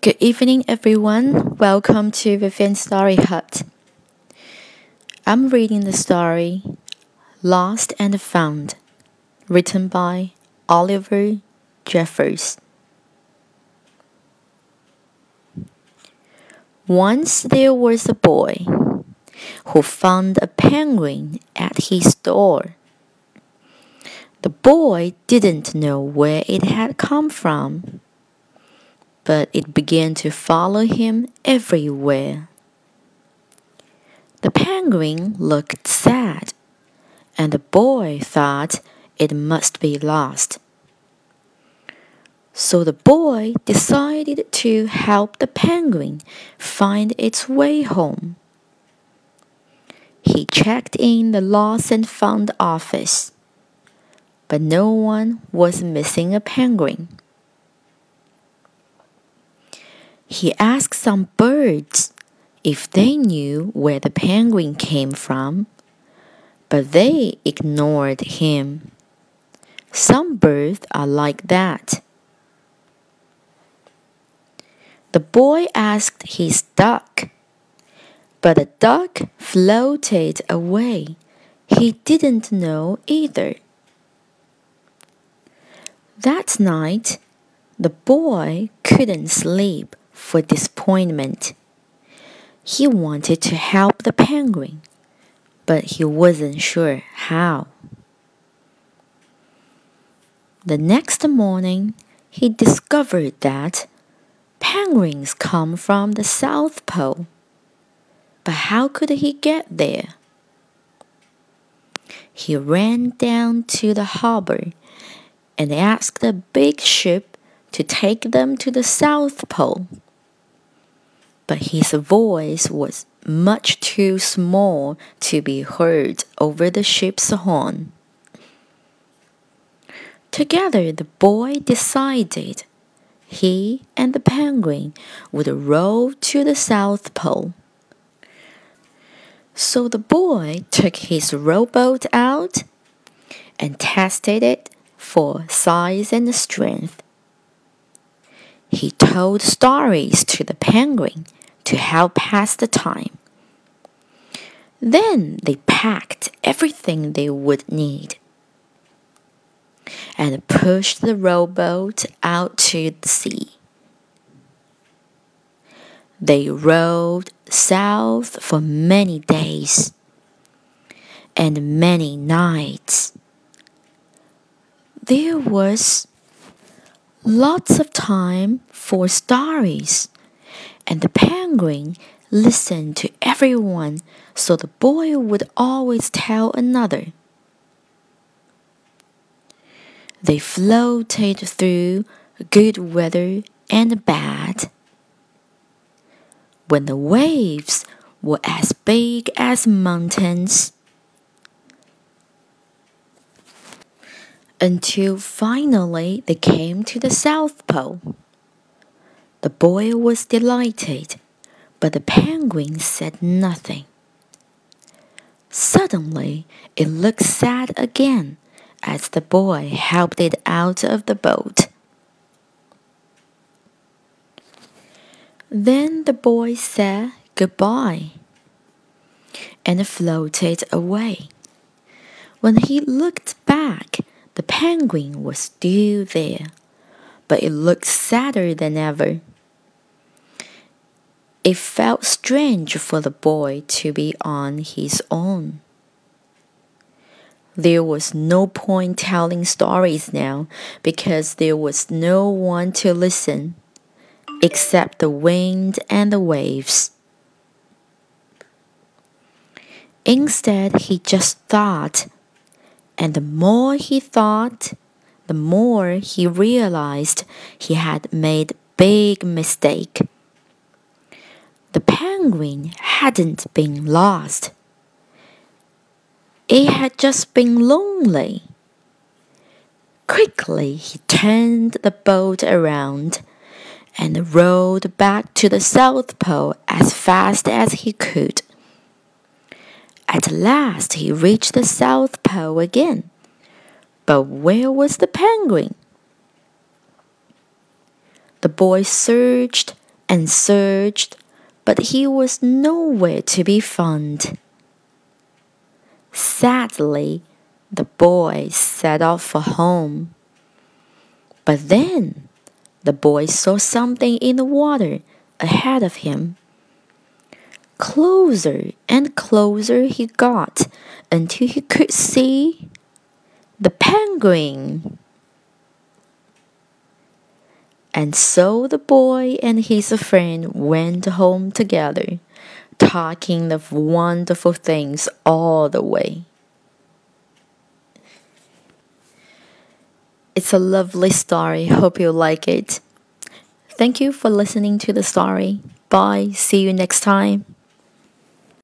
Good evening, everyone. Welcome to Vivian Story Hut. I'm reading the story Lost and Found, written by Oliver Jeffers. Once there was a boy who found a penguin at his door. The boy didn't know where it had come from but it began to follow him everywhere. The penguin looked sad, and the boy thought it must be lost. So the boy decided to help the penguin find its way home. He checked in the lost and found office, but no one was missing a penguin. He asked some birds if they knew where the penguin came from, but they ignored him. Some birds are like that. The boy asked his duck, but the duck floated away. He didn't know either. That night, the boy couldn't sleep for disappointment. He wanted to help the penguin, but he wasn't sure how. The next morning, he discovered that penguins come from the South Pole. But how could he get there? He ran down to the harbor and asked a big ship to take them to the South Pole but his voice was much too small to be heard over the ship's horn. Together, the boy decided he and the penguin would row to the South Pole. So the boy took his rowboat out and tested it for size and strength. He told stories to the penguin to help pass the time. Then they packed everything they would need and pushed the rowboat out to the sea. They rowed south for many days and many nights. There was lots of time for stories and the penguin listened to everyone, so the boy would always tell another. They floated through good weather and bad. When the waves were as big as mountains, until finally they came to the South Pole. The boy was delighted, but the penguin said nothing. Suddenly, it looked sad again as the boy helped it out of the boat. Then the boy said goodbye and floated away. When he looked back, the penguin was still there but it looked sadder than ever. It felt strange for the boy to be on his own. There was no point telling stories now because there was no one to listen except the wind and the waves. Instead, he just thought, and the more he thought, the more he realized he had made big mistake. The penguin hadn't been lost. It had just been lonely. Quickly, he turned the boat around and rowed back to the South Pole as fast as he could. At last, he reached the South Pole again. But where was the penguin? The boy searched and searched, but he was nowhere to be found. Sadly, the boy set off for home. But then the boy saw something in the water ahead of him. Closer and closer he got until he could see the penguin. And so the boy and his friend went home together, talking of wonderful things all the way. It's a lovely story. Hope you like it. Thank you for listening to the story. Bye. See you next time.